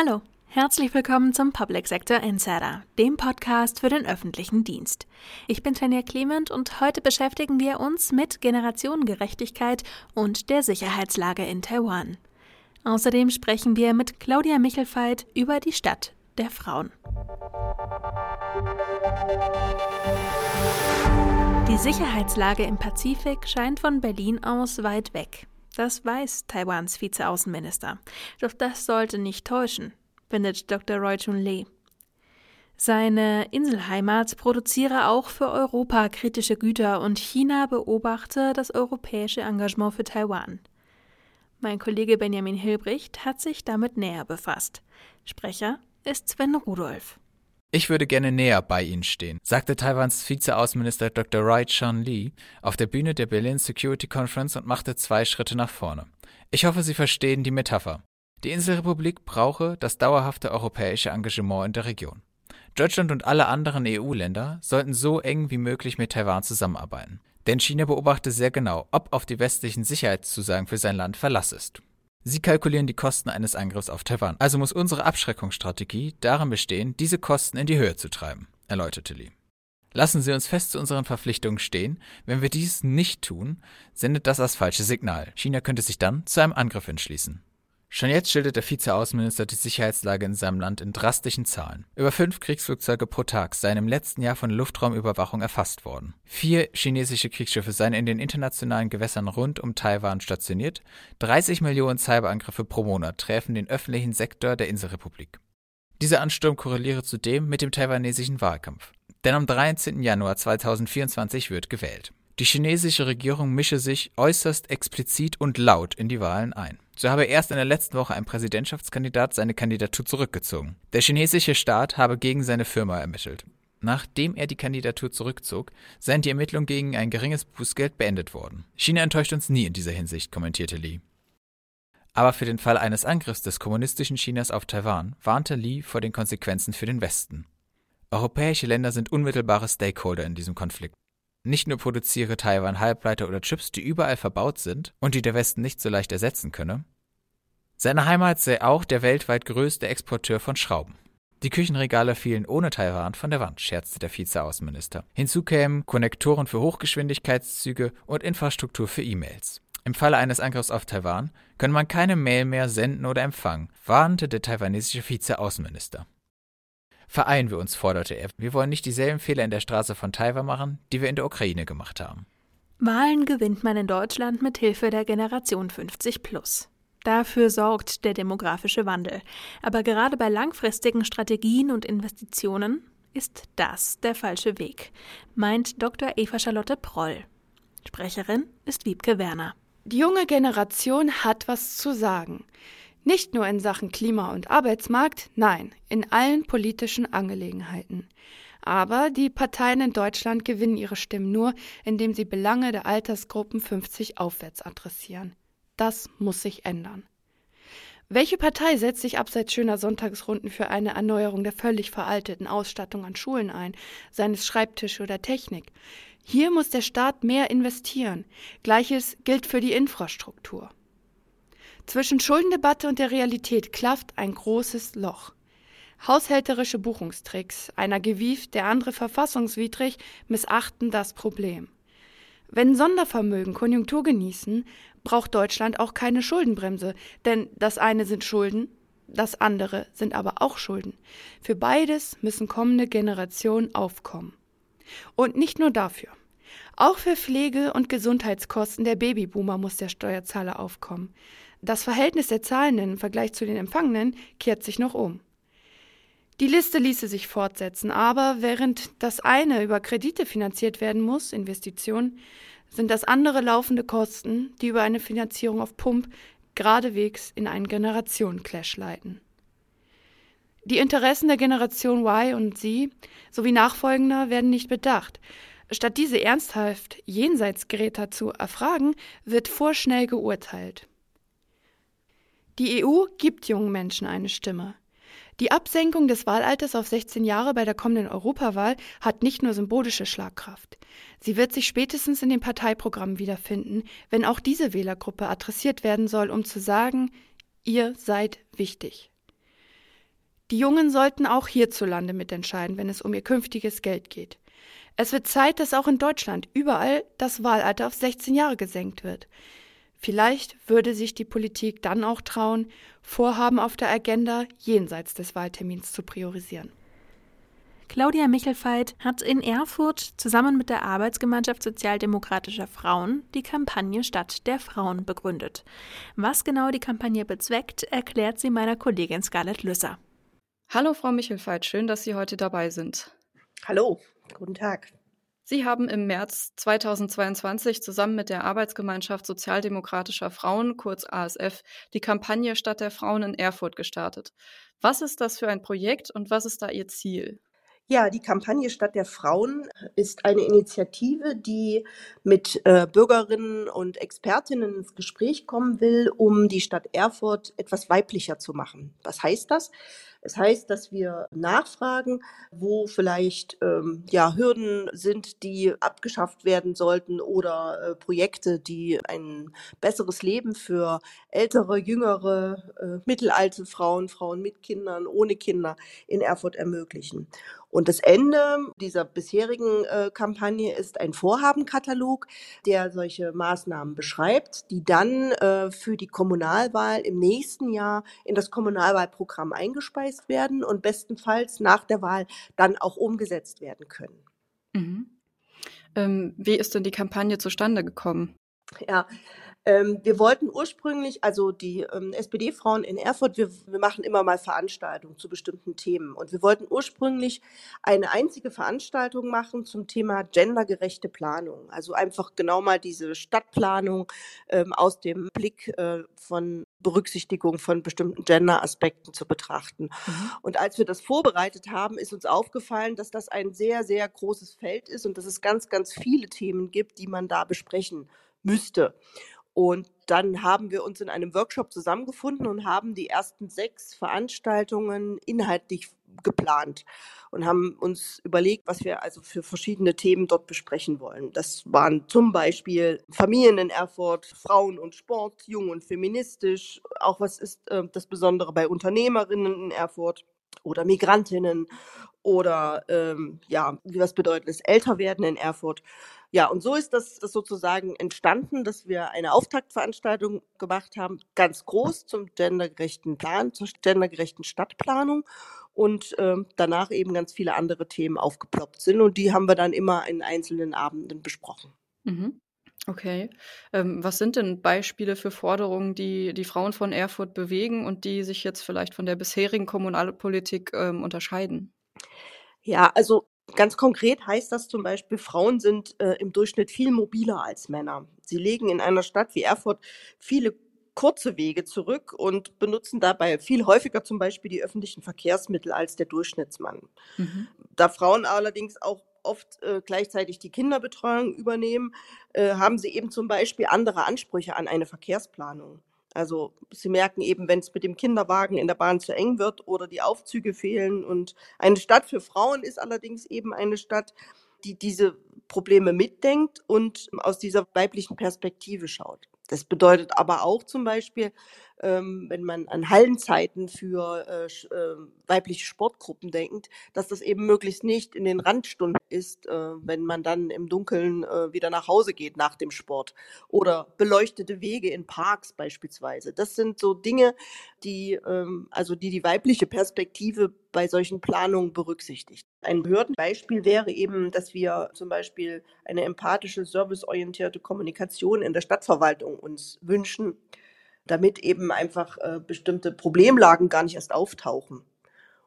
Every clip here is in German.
Hallo, herzlich willkommen zum Public Sector Insider, dem Podcast für den öffentlichen Dienst. Ich bin Tanja Clement und heute beschäftigen wir uns mit Generationengerechtigkeit und der Sicherheitslage in Taiwan. Außerdem sprechen wir mit Claudia Michelfeit über die Stadt der Frauen. Die Sicherheitslage im Pazifik scheint von Berlin aus weit weg. Das weiß Taiwans Vizeaußenminister. Doch das sollte nicht täuschen, findet Dr. Roy Chun Lee. Seine Inselheimat produziere auch für Europa kritische Güter und China beobachte das europäische Engagement für Taiwan. Mein Kollege Benjamin Hilbricht hat sich damit näher befasst. Sprecher ist Sven Rudolph. Ich würde gerne näher bei Ihnen stehen, sagte Taiwans Vizeaußenminister Dr. Rai Chan Lee auf der Bühne der Berlin Security Conference und machte zwei Schritte nach vorne. Ich hoffe, Sie verstehen die Metapher. Die Inselrepublik brauche das dauerhafte europäische Engagement in der Region. Deutschland und alle anderen EU-Länder sollten so eng wie möglich mit Taiwan zusammenarbeiten. Denn China beobachte sehr genau, ob auf die westlichen Sicherheitszusagen für sein Land Verlass ist. Sie kalkulieren die Kosten eines Angriffs auf Taiwan. Also muss unsere Abschreckungsstrategie darin bestehen, diese Kosten in die Höhe zu treiben, erläuterte Lee. Lassen Sie uns fest zu unseren Verpflichtungen stehen. Wenn wir dies nicht tun, sendet das das falsche Signal. China könnte sich dann zu einem Angriff entschließen. Schon jetzt schildert der Vizeaußenminister die Sicherheitslage in seinem Land in drastischen Zahlen. Über fünf Kriegsflugzeuge pro Tag seien im letzten Jahr von Luftraumüberwachung erfasst worden. Vier chinesische Kriegsschiffe seien in den internationalen Gewässern rund um Taiwan stationiert. 30 Millionen Cyberangriffe pro Monat treffen den öffentlichen Sektor der Inselrepublik. Dieser Ansturm korreliere zudem mit dem taiwanesischen Wahlkampf. Denn am 13. Januar 2024 wird gewählt. Die chinesische Regierung mische sich äußerst explizit und laut in die Wahlen ein. So habe erst in der letzten Woche ein Präsidentschaftskandidat seine Kandidatur zurückgezogen. Der chinesische Staat habe gegen seine Firma ermittelt. Nachdem er die Kandidatur zurückzog, seien die Ermittlungen gegen ein geringes Bußgeld beendet worden. China enttäuscht uns nie in dieser Hinsicht, kommentierte Lee. Aber für den Fall eines Angriffs des kommunistischen Chinas auf Taiwan warnte Lee vor den Konsequenzen für den Westen. Europäische Länder sind unmittelbare Stakeholder in diesem Konflikt. Nicht nur produziere Taiwan Halbleiter oder Chips, die überall verbaut sind und die der Westen nicht so leicht ersetzen könne. Seine Heimat sei auch der weltweit größte Exporteur von Schrauben. Die Küchenregale fielen ohne Taiwan von der Wand, scherzte der Vizeaußenminister. Hinzu kämen Konnektoren für Hochgeschwindigkeitszüge und Infrastruktur für E-Mails. Im Falle eines Angriffs auf Taiwan könne man keine Mail mehr senden oder empfangen, warnte der taiwanesische Vizeaußenminister. Vereinen wir uns, forderte er. Wir wollen nicht dieselben Fehler in der Straße von Taiwan machen, die wir in der Ukraine gemacht haben. Wahlen gewinnt man in Deutschland mit Hilfe der Generation 50 plus. Dafür sorgt der demografische Wandel. Aber gerade bei langfristigen Strategien und Investitionen ist das der falsche Weg, meint Dr. Eva Charlotte Proll. Sprecherin ist Wiebke Werner. Die junge Generation hat was zu sagen. Nicht nur in Sachen Klima und Arbeitsmarkt, nein, in allen politischen Angelegenheiten. Aber die Parteien in Deutschland gewinnen ihre Stimmen nur, indem sie Belange der Altersgruppen 50 aufwärts adressieren. Das muss sich ändern. Welche Partei setzt sich abseits schöner Sonntagsrunden für eine Erneuerung der völlig veralteten Ausstattung an Schulen ein, seines Schreibtische oder Technik? Hier muss der Staat mehr investieren. Gleiches gilt für die Infrastruktur. Zwischen Schuldendebatte und der Realität klafft ein großes Loch. Haushälterische Buchungstricks, einer gewieft, der andere verfassungswidrig, missachten das Problem. Wenn Sondervermögen Konjunktur genießen, braucht Deutschland auch keine Schuldenbremse, denn das eine sind Schulden, das andere sind aber auch Schulden. Für beides müssen kommende Generationen aufkommen. Und nicht nur dafür. Auch für Pflege- und Gesundheitskosten der Babyboomer muss der Steuerzahler aufkommen. Das Verhältnis der Zahlenden im Vergleich zu den Empfangenen kehrt sich noch um. Die Liste ließe sich fortsetzen, aber während das eine über Kredite finanziert werden muss, Investitionen, sind das andere laufende Kosten, die über eine Finanzierung auf Pump geradewegs in einen Generationenclash leiten. Die Interessen der Generation Y und Z sowie Nachfolgender werden nicht bedacht. Statt diese ernsthaft jenseits Greta zu erfragen, wird vorschnell geurteilt. Die EU gibt jungen Menschen eine Stimme. Die Absenkung des Wahlalters auf 16 Jahre bei der kommenden Europawahl hat nicht nur symbolische Schlagkraft. Sie wird sich spätestens in den Parteiprogrammen wiederfinden, wenn auch diese Wählergruppe adressiert werden soll, um zu sagen, ihr seid wichtig. Die Jungen sollten auch hierzulande mitentscheiden, wenn es um ihr künftiges Geld geht. Es wird Zeit, dass auch in Deutschland überall das Wahlalter auf 16 Jahre gesenkt wird. Vielleicht würde sich die Politik dann auch trauen, Vorhaben auf der Agenda jenseits des Wahltermins zu priorisieren. Claudia Michelfeit hat in Erfurt zusammen mit der Arbeitsgemeinschaft sozialdemokratischer Frauen die Kampagne Stadt der Frauen begründet. Was genau die Kampagne bezweckt, erklärt sie meiner Kollegin Scarlett Lüsser. Hallo Frau Michelfeit, schön, dass Sie heute dabei sind. Hallo, guten Tag. Sie haben im März 2022 zusammen mit der Arbeitsgemeinschaft Sozialdemokratischer Frauen, kurz ASF, die Kampagne Stadt der Frauen in Erfurt gestartet. Was ist das für ein Projekt und was ist da Ihr Ziel? Ja, die Kampagne Stadt der Frauen ist eine Initiative, die mit äh, Bürgerinnen und Expertinnen ins Gespräch kommen will, um die Stadt Erfurt etwas weiblicher zu machen. Was heißt das? Es heißt, dass wir nachfragen, wo vielleicht ähm, ja, Hürden sind, die abgeschafft werden sollten oder äh, Projekte, die ein besseres Leben für ältere, jüngere, äh, mittelalte Frauen, Frauen mit Kindern, ohne Kinder in Erfurt ermöglichen. Und das Ende dieser bisherigen äh, Kampagne ist ein Vorhabenkatalog, der solche Maßnahmen beschreibt, die dann äh, für die Kommunalwahl im nächsten Jahr in das Kommunalwahlprogramm eingespeist werden und bestenfalls nach der Wahl dann auch umgesetzt werden können. Mhm. Ähm, wie ist denn die Kampagne zustande gekommen? Ja, ähm, wir wollten ursprünglich, also die ähm, SPD-Frauen in Erfurt, wir, wir machen immer mal Veranstaltungen zu bestimmten Themen. Und wir wollten ursprünglich eine einzige Veranstaltung machen zum Thema gendergerechte Planung. Also einfach genau mal diese Stadtplanung ähm, aus dem Blick äh, von Berücksichtigung von bestimmten Gender-Aspekten zu betrachten. Mhm. Und als wir das vorbereitet haben, ist uns aufgefallen, dass das ein sehr, sehr großes Feld ist und dass es ganz, ganz viele Themen gibt, die man da besprechen müsste. Und dann haben wir uns in einem Workshop zusammengefunden und haben die ersten sechs Veranstaltungen inhaltlich geplant und haben uns überlegt, was wir also für verschiedene Themen dort besprechen wollen. Das waren zum Beispiel Familien in Erfurt, Frauen und Sport, jung und feministisch. Auch was ist äh, das Besondere bei Unternehmerinnen in Erfurt oder Migrantinnen oder ähm, ja, was bedeutet es Älterwerden in Erfurt. Ja, und so ist das, das sozusagen entstanden, dass wir eine Auftaktveranstaltung gemacht haben, ganz groß zum gendergerechten Plan, zur gendergerechten Stadtplanung und ähm, danach eben ganz viele andere Themen aufgeploppt sind und die haben wir dann immer in einzelnen Abenden besprochen. Mhm. Okay. Ähm, was sind denn Beispiele für Forderungen, die die Frauen von Erfurt bewegen und die sich jetzt vielleicht von der bisherigen Kommunalpolitik ähm, unterscheiden? Ja, also Ganz konkret heißt das zum Beispiel, Frauen sind äh, im Durchschnitt viel mobiler als Männer. Sie legen in einer Stadt wie Erfurt viele kurze Wege zurück und benutzen dabei viel häufiger zum Beispiel die öffentlichen Verkehrsmittel als der Durchschnittsmann. Mhm. Da Frauen allerdings auch oft äh, gleichzeitig die Kinderbetreuung übernehmen, äh, haben sie eben zum Beispiel andere Ansprüche an eine Verkehrsplanung. Also sie merken eben, wenn es mit dem Kinderwagen in der Bahn zu eng wird oder die Aufzüge fehlen. Und eine Stadt für Frauen ist allerdings eben eine Stadt, die diese Probleme mitdenkt und aus dieser weiblichen Perspektive schaut. Das bedeutet aber auch zum Beispiel, ähm, wenn man an Hallenzeiten für äh, äh, weibliche Sportgruppen denkt, dass das eben möglichst nicht in den Randstunden ist, äh, wenn man dann im Dunkeln äh, wieder nach Hause geht nach dem Sport. Oder beleuchtete Wege in Parks beispielsweise. Das sind so Dinge, die, ähm, also die die weibliche Perspektive bei solchen Planungen berücksichtigt. Ein Behördenbeispiel wäre eben, dass wir zum Beispiel eine empathische, serviceorientierte Kommunikation in der Stadtverwaltung uns wünschen, damit eben einfach äh, bestimmte Problemlagen gar nicht erst auftauchen.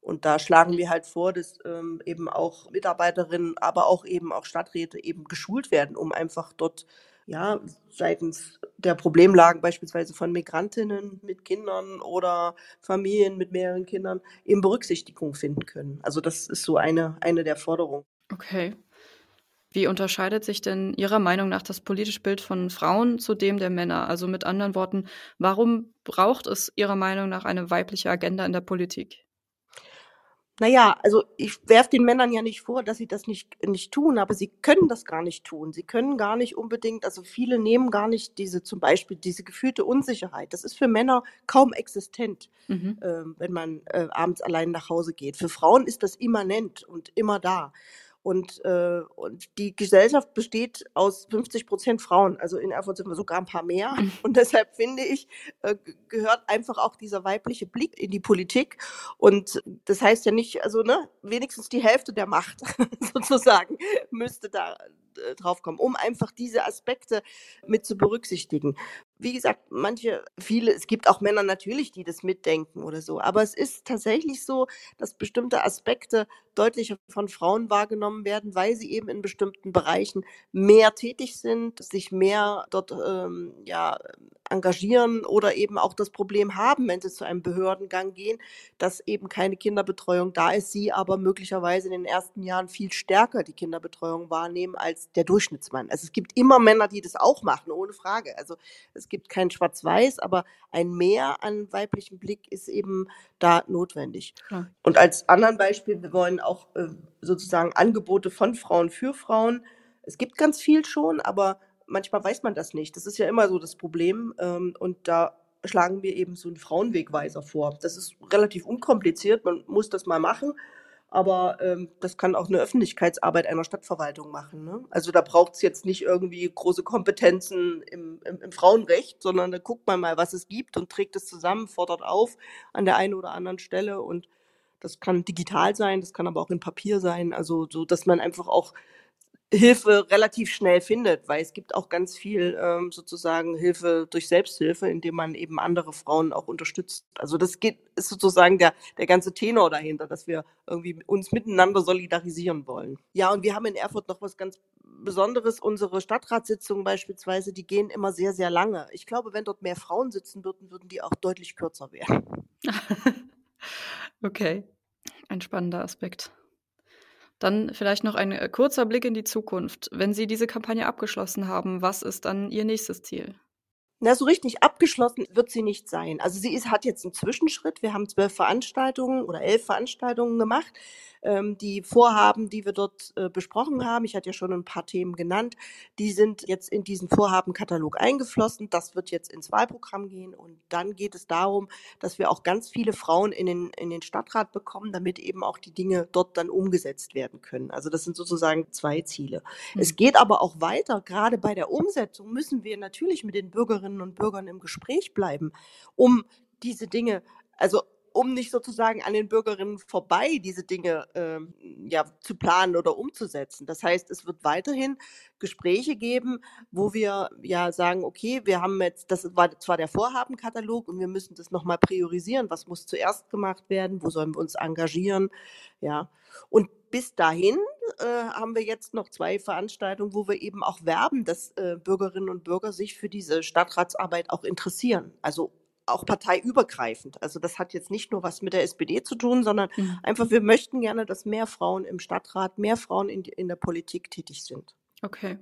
Und da schlagen wir halt vor, dass ähm, eben auch Mitarbeiterinnen, aber auch eben auch Stadträte eben geschult werden, um einfach dort ja seitens der Problemlagen beispielsweise von Migrantinnen mit Kindern oder Familien mit mehreren Kindern eben Berücksichtigung finden können. Also das ist so eine, eine der Forderungen. Okay. Wie unterscheidet sich denn Ihrer Meinung nach das politische Bild von Frauen zu dem der Männer? Also mit anderen Worten, warum braucht es Ihrer Meinung nach eine weibliche Agenda in der Politik? Naja, also ich werfe den Männern ja nicht vor, dass sie das nicht, nicht tun, aber sie können das gar nicht tun. Sie können gar nicht unbedingt, also viele nehmen gar nicht diese, zum Beispiel diese gefühlte Unsicherheit. Das ist für Männer kaum existent, mhm. äh, wenn man äh, abends allein nach Hause geht. Für Frauen ist das immanent und immer da. Und, äh, und die Gesellschaft besteht aus 50 Prozent Frauen. Also in Erfurt sind wir sogar ein paar mehr. Mhm. Und deshalb finde ich, äh, gehört einfach auch dieser weibliche Blick in die Politik. Und das heißt ja nicht, also ne, wenigstens die Hälfte der Macht sozusagen müsste da äh, drauf kommen, um einfach diese Aspekte mit zu berücksichtigen. Wie gesagt, manche, viele, es gibt auch Männer natürlich, die das mitdenken oder so, aber es ist tatsächlich so, dass bestimmte Aspekte deutlicher von Frauen wahrgenommen werden, weil sie eben in bestimmten Bereichen mehr tätig sind, sich mehr dort ähm, ja, engagieren oder eben auch das Problem haben, wenn sie zu einem Behördengang gehen, dass eben keine Kinderbetreuung da ist, sie aber möglicherweise in den ersten Jahren viel stärker die Kinderbetreuung wahrnehmen als der Durchschnittsmann. Also es gibt immer Männer, die das auch machen, ohne Frage. Also es gibt kein Schwarz-Weiß, aber ein Mehr an weiblichem Blick ist eben da notwendig. Ja. Und als anderen Beispiel, wir wollen auch äh, sozusagen Angebote von Frauen für Frauen. Es gibt ganz viel schon, aber manchmal weiß man das nicht. Das ist ja immer so das Problem. Ähm, und da schlagen wir eben so einen Frauenwegweiser vor. Das ist relativ unkompliziert, man muss das mal machen. Aber ähm, das kann auch eine Öffentlichkeitsarbeit einer Stadtverwaltung machen. Ne? Also da braucht es jetzt nicht irgendwie große Kompetenzen im, im, im, Frauenrecht, sondern da guckt man mal, was es gibt und trägt es zusammen, fordert auf an der einen oder anderen Stelle. Und das kann digital sein, das kann aber auch in Papier sein. Also so, dass man einfach auch Hilfe relativ schnell findet, weil es gibt auch ganz viel ähm, sozusagen Hilfe durch Selbsthilfe, indem man eben andere Frauen auch unterstützt. Also das geht ist sozusagen der der ganze Tenor dahinter, dass wir irgendwie uns miteinander solidarisieren wollen. Ja, und wir haben in Erfurt noch was ganz Besonderes. Unsere Stadtratssitzungen beispielsweise, die gehen immer sehr sehr lange. Ich glaube, wenn dort mehr Frauen sitzen würden, würden die auch deutlich kürzer werden. okay, ein spannender Aspekt. Dann vielleicht noch ein äh, kurzer Blick in die Zukunft. Wenn Sie diese Kampagne abgeschlossen haben, was ist dann Ihr nächstes Ziel? Na, so richtig abgeschlossen wird sie nicht sein. Also sie ist, hat jetzt einen Zwischenschritt. Wir haben zwölf Veranstaltungen oder elf Veranstaltungen gemacht. Ähm, die Vorhaben, die wir dort äh, besprochen haben, ich hatte ja schon ein paar Themen genannt, die sind jetzt in diesen Vorhabenkatalog eingeflossen. Das wird jetzt ins Wahlprogramm gehen. Und dann geht es darum, dass wir auch ganz viele Frauen in den, in den Stadtrat bekommen, damit eben auch die Dinge dort dann umgesetzt werden können. Also das sind sozusagen zwei Ziele. Mhm. Es geht aber auch weiter. Gerade bei der Umsetzung müssen wir natürlich mit den Bürgerinnen und Bürgern im Gespräch bleiben, um diese Dinge, also um nicht sozusagen an den Bürgerinnen vorbei diese Dinge ähm, ja, zu planen oder umzusetzen. Das heißt, es wird weiterhin Gespräche geben, wo wir ja sagen, okay, wir haben jetzt, das war zwar der Vorhabenkatalog und wir müssen das nochmal priorisieren, was muss zuerst gemacht werden, wo sollen wir uns engagieren, ja. Und bis dahin äh, haben wir jetzt noch zwei Veranstaltungen, wo wir eben auch werben, dass äh, Bürgerinnen und Bürger sich für diese Stadtratsarbeit auch interessieren. Also auch parteiübergreifend. Also das hat jetzt nicht nur was mit der SPD zu tun, sondern mhm. einfach, wir möchten gerne, dass mehr Frauen im Stadtrat, mehr Frauen in, in der Politik tätig sind. Okay.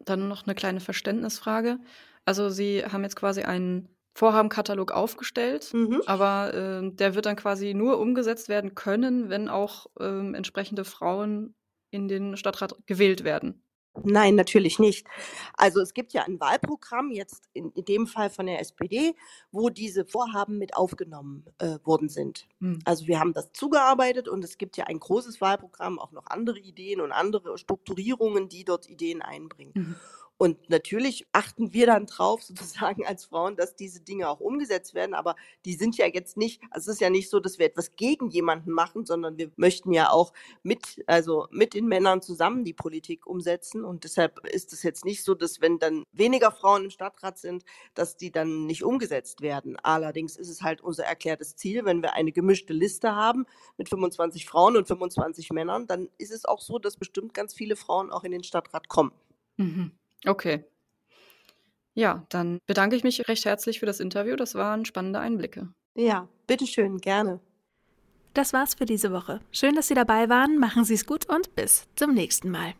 Dann noch eine kleine Verständnisfrage. Also Sie haben jetzt quasi einen Vorhabenkatalog aufgestellt, mhm. aber äh, der wird dann quasi nur umgesetzt werden können, wenn auch äh, entsprechende Frauen in den Stadtrat gewählt werden. Nein, natürlich nicht. Also es gibt ja ein Wahlprogramm, jetzt in, in dem Fall von der SPD, wo diese Vorhaben mit aufgenommen äh, worden sind. Hm. Also wir haben das zugearbeitet und es gibt ja ein großes Wahlprogramm, auch noch andere Ideen und andere Strukturierungen, die dort Ideen einbringen. Mhm. Und natürlich achten wir dann drauf, sozusagen als Frauen, dass diese Dinge auch umgesetzt werden. Aber die sind ja jetzt nicht, also es ist ja nicht so, dass wir etwas gegen jemanden machen, sondern wir möchten ja auch mit, also mit den Männern zusammen die Politik umsetzen. Und deshalb ist es jetzt nicht so, dass wenn dann weniger Frauen im Stadtrat sind, dass die dann nicht umgesetzt werden. Allerdings ist es halt unser erklärtes Ziel, wenn wir eine gemischte Liste haben mit 25 Frauen und 25 Männern, dann ist es auch so, dass bestimmt ganz viele Frauen auch in den Stadtrat kommen. Mhm. Okay. Ja, dann bedanke ich mich recht herzlich für das Interview. Das waren spannende Einblicke. Ja, bitteschön, gerne. Das war's für diese Woche. Schön, dass Sie dabei waren. Machen Sie es gut und bis zum nächsten Mal.